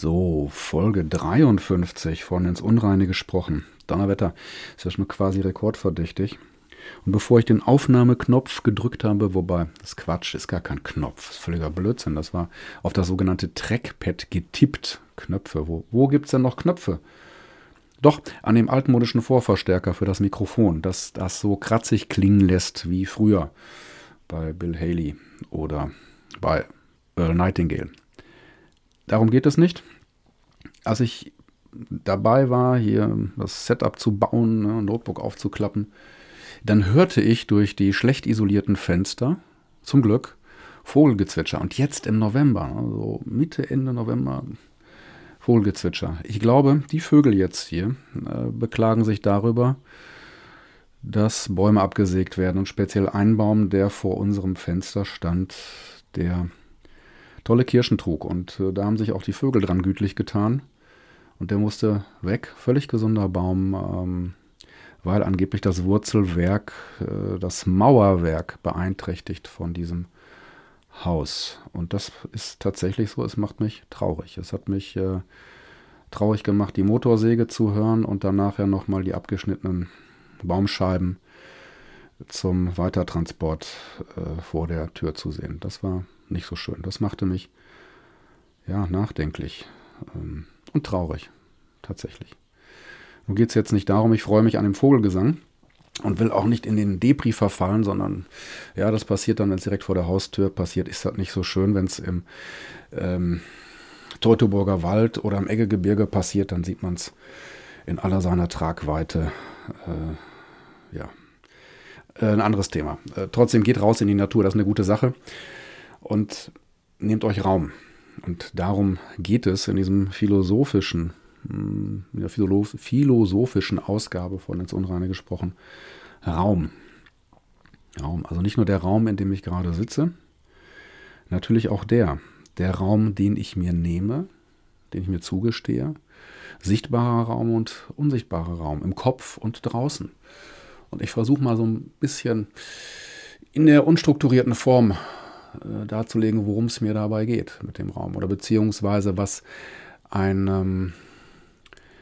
So, Folge 53 von ins Unreine gesprochen. Donnerwetter ist ja schon quasi rekordverdächtig. Und bevor ich den Aufnahmeknopf gedrückt habe, wobei das Quatsch ist gar kein Knopf, ist völliger Blödsinn, das war auf das sogenannte Trackpad getippt. Knöpfe, wo, wo gibt es denn noch Knöpfe? Doch, an dem altmodischen Vorverstärker für das Mikrofon, das das so kratzig klingen lässt wie früher bei Bill Haley oder bei Earl Nightingale. Darum geht es nicht. Als ich dabei war, hier das Setup zu bauen, ne, Notebook aufzuklappen, dann hörte ich durch die schlecht isolierten Fenster, zum Glück, Vogelgezwitscher. Und jetzt im November, also Mitte, Ende November, Vogelgezwitscher. Ich glaube, die Vögel jetzt hier äh, beklagen sich darüber, dass Bäume abgesägt werden und speziell ein Baum, der vor unserem Fenster stand, der tolle Kirschen trug. Und äh, da haben sich auch die Vögel dran gütlich getan. Und der musste weg, völlig gesunder Baum, ähm, weil angeblich das Wurzelwerk, äh, das Mauerwerk beeinträchtigt von diesem Haus. Und das ist tatsächlich so, es macht mich traurig. Es hat mich äh, traurig gemacht, die Motorsäge zu hören und dann nachher nochmal die abgeschnittenen Baumscheiben zum Weitertransport äh, vor der Tür zu sehen. Das war nicht so schön. Das machte mich ja nachdenklich ähm, und traurig, tatsächlich. Nun geht es jetzt nicht darum, ich freue mich an dem Vogelgesang und will auch nicht in den Depri verfallen, sondern ja, das passiert dann, wenn es direkt vor der Haustür passiert, ist das nicht so schön, wenn es im ähm, Teutoburger Wald oder im Eggegebirge passiert, dann sieht man es in aller seiner Tragweite. Äh, ja, äh, ein anderes Thema. Äh, trotzdem geht raus in die Natur, das ist eine gute Sache. Und nehmt euch Raum. Und darum geht es in diesem philosophischen in der philosophischen Ausgabe von ins Unreine gesprochen, Raum. Raum, also nicht nur der Raum, in dem ich gerade sitze, natürlich auch der, der Raum, den ich mir nehme, den ich mir zugestehe, sichtbarer Raum und unsichtbarer Raum, im Kopf und draußen. Und ich versuche mal so ein bisschen in der unstrukturierten Form äh, darzulegen, worum es mir dabei geht mit dem Raum oder beziehungsweise was ein ähm,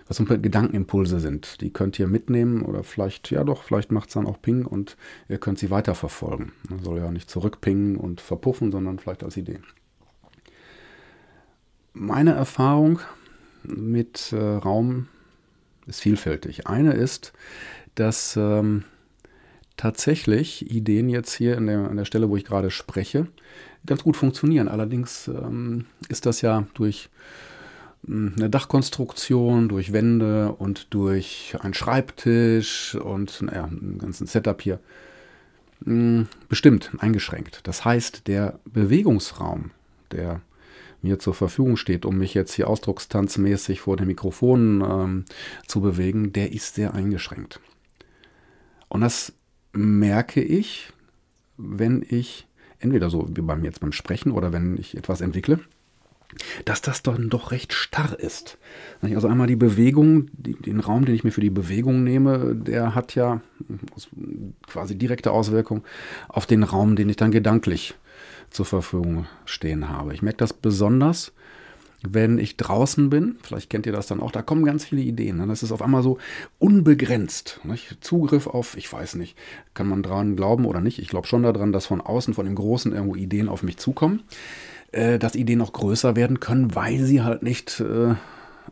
was so Gedankenimpulse sind. Die könnt ihr mitnehmen oder vielleicht, ja doch, vielleicht macht es dann auch Ping und ihr könnt sie weiterverfolgen. Man soll ja nicht zurückpingen und verpuffen, sondern vielleicht als Idee. Meine Erfahrung mit äh, Raum ist vielfältig. Eine ist, dass ähm, tatsächlich Ideen jetzt hier der, an der Stelle, wo ich gerade spreche, ganz gut funktionieren. Allerdings ähm, ist das ja durch eine Dachkonstruktion, durch Wände und durch einen Schreibtisch und naja, einen ganzen Setup hier hm, bestimmt eingeschränkt. Das heißt, der Bewegungsraum, der mir zur Verfügung steht, um mich jetzt hier ausdruckstanzmäßig vor dem Mikrofon ähm, zu bewegen, der ist sehr eingeschränkt. Und das merke ich, wenn ich entweder so wie beim jetzt beim Sprechen oder wenn ich etwas entwickle, dass das dann doch recht starr ist. Also einmal die Bewegung, den Raum, den ich mir für die Bewegung nehme, der hat ja quasi direkte Auswirkung auf den Raum, den ich dann gedanklich zur Verfügung stehen habe. Ich merke das besonders, wenn ich draußen bin, vielleicht kennt ihr das dann auch, da kommen ganz viele Ideen. Ne? Das ist auf einmal so unbegrenzt. Zugriff auf, ich weiß nicht, kann man dran glauben oder nicht. Ich glaube schon daran, dass von außen, von dem Großen irgendwo Ideen auf mich zukommen äh, dass Ideen noch größer werden können, weil sie halt nicht äh,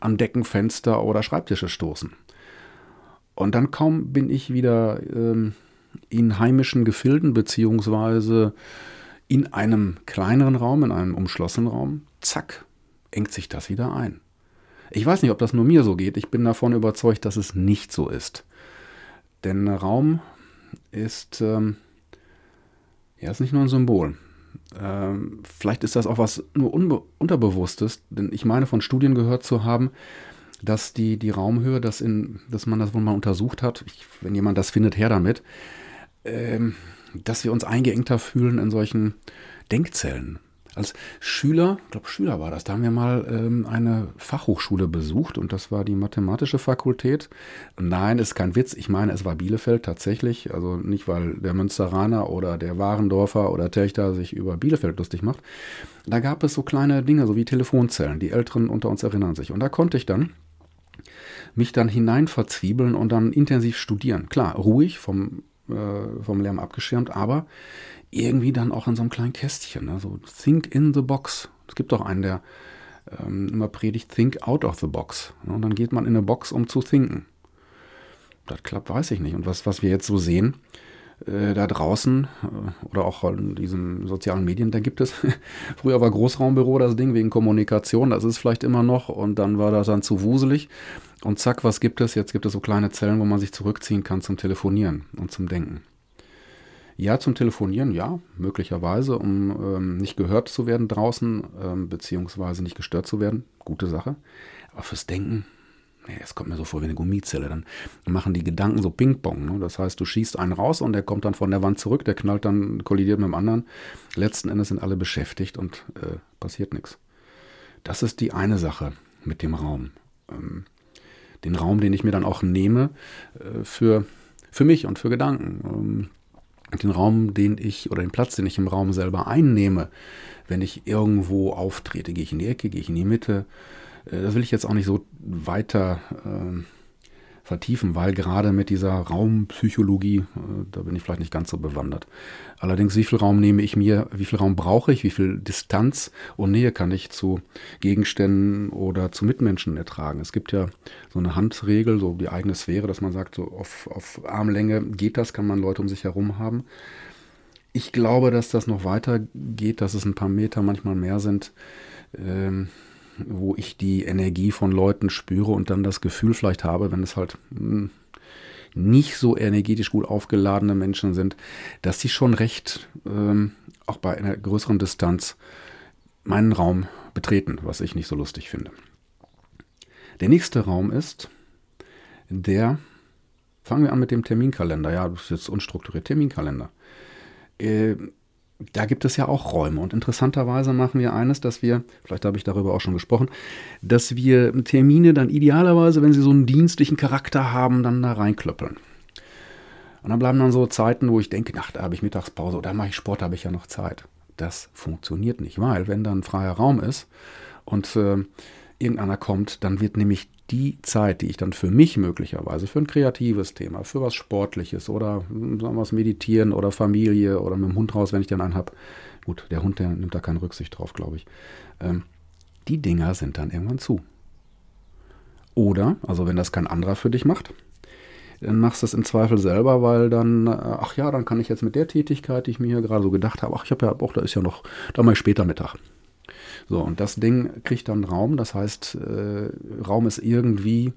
an Decken, Fenster oder Schreibtische stoßen. Und dann kaum bin ich wieder ähm, in heimischen Gefilden beziehungsweise in einem kleineren Raum, in einem umschlossenen Raum, zack, engt sich das wieder ein. Ich weiß nicht, ob das nur mir so geht. Ich bin davon überzeugt, dass es nicht so ist. Denn Raum ist, ähm, ja, ist nicht nur ein Symbol. Ähm, vielleicht ist das auch was nur Unterbewusstes, denn ich meine von Studien gehört zu haben, dass die, die Raumhöhe, dass, in, dass man das wohl mal untersucht hat, ich, wenn jemand das findet, her damit, ähm, dass wir uns eingeengter fühlen in solchen Denkzellen. Als Schüler, ich glaube Schüler war das, da haben wir mal ähm, eine Fachhochschule besucht und das war die mathematische Fakultät. Nein, ist kein Witz, ich meine, es war Bielefeld tatsächlich, also nicht, weil der Münsteraner oder der Warendorfer oder Techter sich über Bielefeld lustig macht. Da gab es so kleine Dinge, so wie Telefonzellen, die Älteren unter uns erinnern sich. Und da konnte ich dann mich dann hinein verzwiebeln und dann intensiv studieren. Klar, ruhig, vom, äh, vom Lärm abgeschirmt, aber irgendwie dann auch in so einem kleinen Kästchen. Ne? Think in the box. Es gibt auch einen, der ähm, immer predigt, think out of the box. Ne? Und dann geht man in eine Box, um zu thinken. Das klappt, weiß ich nicht. Und was, was wir jetzt so sehen, äh, da draußen äh, oder auch in diesen sozialen Medien, da gibt es, früher war Großraumbüro das Ding wegen Kommunikation, das ist vielleicht immer noch und dann war das dann zu wuselig und zack, was gibt es? Jetzt gibt es so kleine Zellen, wo man sich zurückziehen kann zum Telefonieren und zum Denken. Ja, zum Telefonieren, ja, möglicherweise, um ähm, nicht gehört zu werden draußen, ähm, beziehungsweise nicht gestört zu werden. Gute Sache. Aber fürs Denken, nee, es kommt mir so vor wie eine Gummizelle. Dann machen die Gedanken so Ping-Pong. Ne? Das heißt, du schießt einen raus und der kommt dann von der Wand zurück, der knallt dann, kollidiert mit dem anderen. Letzten Endes sind alle beschäftigt und äh, passiert nichts. Das ist die eine Sache mit dem Raum. Ähm, den Raum, den ich mir dann auch nehme äh, für, für mich und für Gedanken. Ähm, den Raum, den ich oder den Platz, den ich im Raum selber einnehme, wenn ich irgendwo auftrete, gehe ich in die Ecke, gehe ich in die Mitte. Äh, das will ich jetzt auch nicht so weiter äh, vertiefen, weil gerade mit dieser Raumpsychologie, äh, da bin ich vielleicht nicht ganz so bewandert. Allerdings, wie viel Raum nehme ich mir, wie viel Raum brauche ich, wie viel Distanz und Nähe kann ich zu Gegenständen oder zu Mitmenschen ertragen? Es gibt ja so eine Handregel, so die eigene Sphäre, dass man sagt, so auf, auf Armlänge geht das, kann man Leute um sich herum haben. Ich glaube, dass das noch weiter geht, dass es ein paar Meter manchmal mehr sind. Ähm, wo ich die Energie von Leuten spüre und dann das Gefühl vielleicht habe, wenn es halt hm, nicht so energetisch gut aufgeladene Menschen sind, dass sie schon recht, ähm, auch bei einer größeren Distanz, meinen Raum betreten, was ich nicht so lustig finde. Der nächste Raum ist der, fangen wir an mit dem Terminkalender. Ja, das ist jetzt unstrukturiert, Terminkalender. Äh, da gibt es ja auch Räume. Und interessanterweise machen wir eines, dass wir, vielleicht habe ich darüber auch schon gesprochen, dass wir Termine dann idealerweise, wenn sie so einen dienstlichen Charakter haben, dann da reinklöppeln. Und dann bleiben dann so Zeiten, wo ich denke, ach, da habe ich Mittagspause oder mache ich Sport, da habe ich ja noch Zeit. Das funktioniert nicht, weil wenn dann freier Raum ist und äh, irgendeiner kommt, dann wird nämlich die Zeit, die ich dann für mich möglicherweise, für ein kreatives Thema, für was Sportliches oder sagen wir was Meditieren oder Familie oder mit dem Hund raus, wenn ich den einen habe. Gut, der Hund, der nimmt da keine Rücksicht drauf, glaube ich. Ähm, die Dinger sind dann irgendwann zu. Oder, also wenn das kein anderer für dich macht, dann machst du es im Zweifel selber, weil dann, äh, ach ja, dann kann ich jetzt mit der Tätigkeit, die ich mir hier gerade so gedacht habe, ach, ich habe ja auch, da ist ja noch, da ich später Mittag. So, und das Ding kriegt dann Raum. Das heißt, äh, Raum ist irgendwie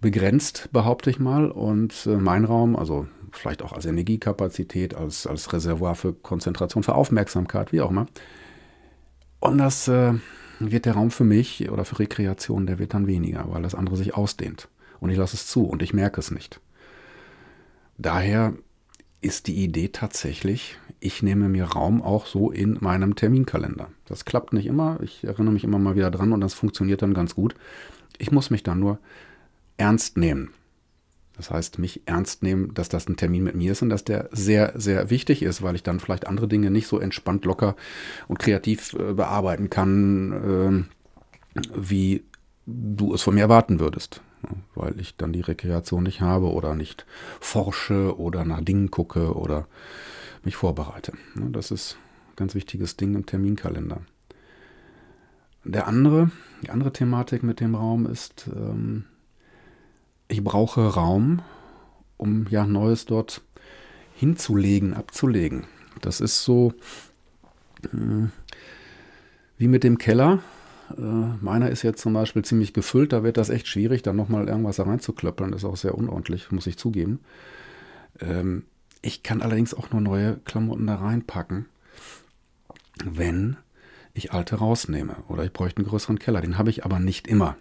begrenzt, behaupte ich mal. Und äh, mein Raum, also vielleicht auch als Energiekapazität, als, als Reservoir für Konzentration, für Aufmerksamkeit, wie auch immer. Und das äh, wird der Raum für mich oder für Rekreation, der wird dann weniger, weil das andere sich ausdehnt. Und ich lasse es zu und ich merke es nicht. Daher ist die Idee tatsächlich, ich nehme mir Raum auch so in meinem Terminkalender. Das klappt nicht immer, ich erinnere mich immer mal wieder dran und das funktioniert dann ganz gut. Ich muss mich dann nur ernst nehmen. Das heißt, mich ernst nehmen, dass das ein Termin mit mir ist und dass der sehr, sehr wichtig ist, weil ich dann vielleicht andere Dinge nicht so entspannt, locker und kreativ äh, bearbeiten kann, äh, wie du es von mir erwarten würdest weil ich dann die Rekreation nicht habe oder nicht forsche oder nach Dingen gucke oder mich vorbereite. Das ist ein ganz wichtiges Ding im Terminkalender. Der andere, die andere Thematik mit dem Raum ist, ähm, ich brauche Raum, um ja Neues dort hinzulegen, abzulegen. Das ist so äh, wie mit dem Keller. Äh, meiner ist jetzt zum Beispiel ziemlich gefüllt, da wird das echt schwierig, dann nochmal irgendwas da reinzuklöppeln. Das ist auch sehr unordentlich, muss ich zugeben. Ähm, ich kann allerdings auch nur neue Klamotten da reinpacken, wenn ich alte rausnehme. Oder ich bräuchte einen größeren Keller. Den habe ich aber nicht immer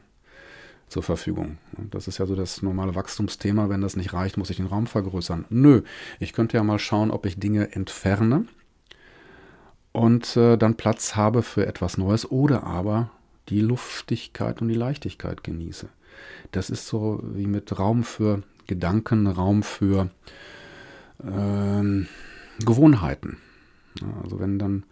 zur Verfügung. Das ist ja so das normale Wachstumsthema. Wenn das nicht reicht, muss ich den Raum vergrößern. Nö, ich könnte ja mal schauen, ob ich Dinge entferne und äh, dann Platz habe für etwas Neues oder aber die Luftigkeit und die Leichtigkeit genieße. Das ist so wie mit Raum für Gedanken, Raum für ähm, Gewohnheiten. Also wenn dann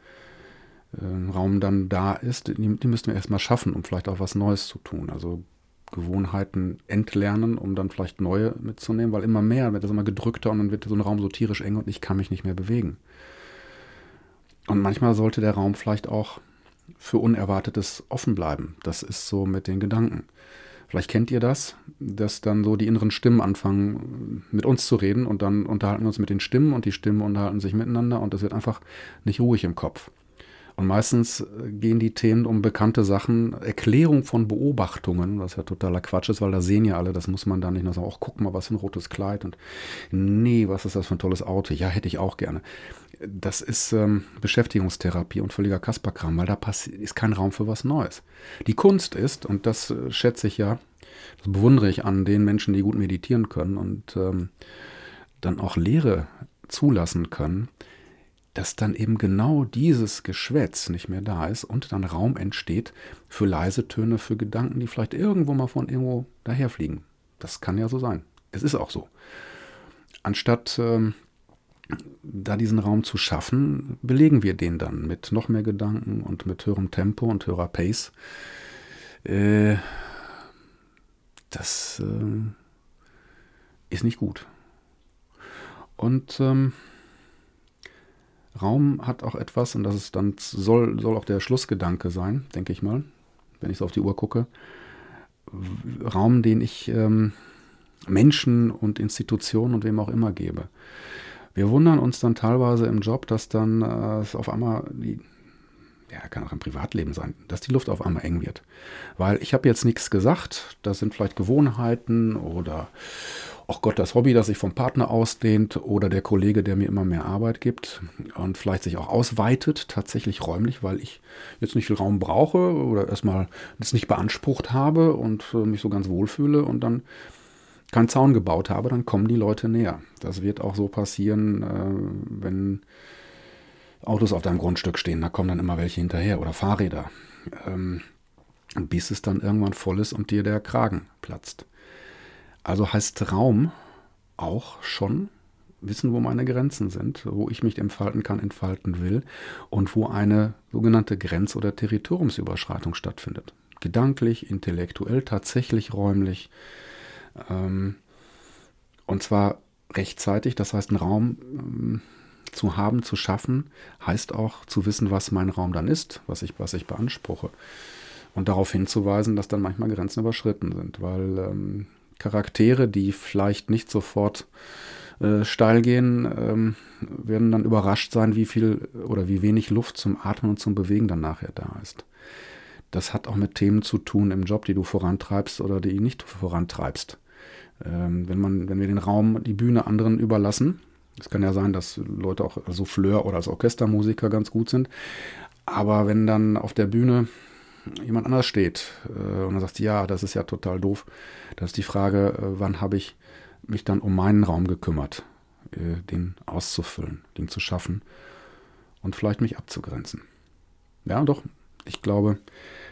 äh, Raum dann da ist, die, die müssten wir erstmal schaffen, um vielleicht auch was Neues zu tun. Also Gewohnheiten entlernen, um dann vielleicht neue mitzunehmen, weil immer mehr wird das immer gedrückter und dann wird so ein Raum so tierisch eng und ich kann mich nicht mehr bewegen. Und manchmal sollte der Raum vielleicht auch für Unerwartetes offen bleiben. Das ist so mit den Gedanken. Vielleicht kennt ihr das, dass dann so die inneren Stimmen anfangen, mit uns zu reden und dann unterhalten wir uns mit den Stimmen und die Stimmen unterhalten sich miteinander und das wird einfach nicht ruhig im Kopf. Und meistens äh, gehen die Themen um bekannte Sachen, Erklärung von Beobachtungen, was ja totaler Quatsch ist, weil da sehen ja alle, das muss man da nicht nur sagen, ach, guck mal, was für ein rotes Kleid und nee, was ist das für ein tolles Auto, ja, hätte ich auch gerne. Das ist ähm, Beschäftigungstherapie und völliger Kasperkram, weil da ist kein Raum für was Neues. Die Kunst ist, und das äh, schätze ich ja, das bewundere ich an den Menschen, die gut meditieren können und ähm, dann auch Lehre zulassen können, dass dann eben genau dieses Geschwätz nicht mehr da ist und dann Raum entsteht für leise Töne, für Gedanken, die vielleicht irgendwo mal von irgendwo daherfliegen. Das kann ja so sein. Es ist auch so. Anstatt ähm, da diesen Raum zu schaffen, belegen wir den dann mit noch mehr Gedanken und mit höherem Tempo und höherer Pace. Äh, das äh, ist nicht gut. Und ähm, Raum hat auch etwas, und das ist dann soll, soll auch der Schlussgedanke sein, denke ich mal, wenn ich so auf die Uhr gucke. Raum, den ich ähm, Menschen und Institutionen und wem auch immer gebe. Wir wundern uns dann teilweise im Job, dass dann äh, auf einmal die, ja, kann auch im Privatleben sein, dass die Luft auf einmal eng wird. Weil ich habe jetzt nichts gesagt, das sind vielleicht Gewohnheiten oder, ach Gott, das Hobby, das sich vom Partner ausdehnt oder der Kollege, der mir immer mehr Arbeit gibt und vielleicht sich auch ausweitet, tatsächlich räumlich, weil ich jetzt nicht viel Raum brauche oder erstmal das nicht beansprucht habe und äh, mich so ganz wohlfühle und dann keinen Zaun gebaut habe, dann kommen die Leute näher. Das wird auch so passieren, äh, wenn Autos auf deinem Grundstück stehen, da kommen dann immer welche hinterher oder Fahrräder. Ähm, bis es dann irgendwann voll ist und dir der Kragen platzt. Also heißt Raum auch schon wissen, wo meine Grenzen sind, wo ich mich entfalten kann, entfalten will und wo eine sogenannte Grenz- oder Territoriumsüberschreitung stattfindet. Gedanklich, intellektuell, tatsächlich räumlich, ähm, und zwar rechtzeitig, das heißt, einen Raum ähm, zu haben, zu schaffen, heißt auch zu wissen, was mein Raum dann ist, was ich, was ich beanspruche. Und darauf hinzuweisen, dass dann manchmal Grenzen überschritten sind, weil ähm, Charaktere, die vielleicht nicht sofort äh, steil gehen, ähm, werden dann überrascht sein, wie viel oder wie wenig Luft zum Atmen und zum Bewegen dann nachher da ist. Das hat auch mit Themen zu tun im Job, die du vorantreibst oder die nicht vorantreibst. Ähm, wenn, man, wenn wir den Raum, die Bühne anderen überlassen, es kann ja sein, dass Leute auch als Souffleur oder als Orchestermusiker ganz gut sind, aber wenn dann auf der Bühne jemand anders steht äh, und dann sagt, ja, das ist ja total doof, dann ist die Frage, äh, wann habe ich mich dann um meinen Raum gekümmert, äh, den auszufüllen, den zu schaffen und vielleicht mich abzugrenzen. Ja, doch, ich glaube,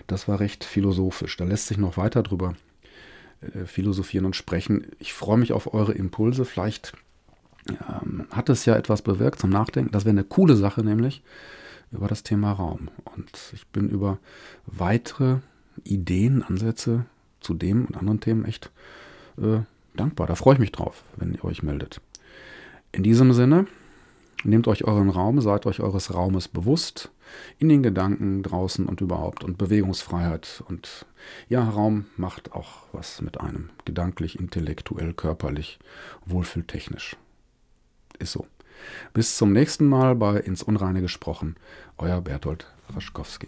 das war recht philosophisch. Da lässt sich noch weiter drüber äh, philosophieren und sprechen. Ich freue mich auf eure Impulse. Vielleicht ähm, hat es ja etwas bewirkt zum Nachdenken. Das wäre eine coole Sache, nämlich über das Thema Raum. Und ich bin über weitere Ideen, Ansätze zu dem und anderen Themen echt äh, dankbar. Da freue ich mich drauf, wenn ihr euch meldet. In diesem Sinne, nehmt euch euren Raum, seid euch eures Raumes bewusst in den Gedanken draußen und überhaupt und Bewegungsfreiheit. Und ja, Raum macht auch was mit einem. Gedanklich, intellektuell, körperlich, wohlfühltechnisch. Ist so. Bis zum nächsten Mal bei Ins Unreine gesprochen. Euer Bertolt Raschkowski.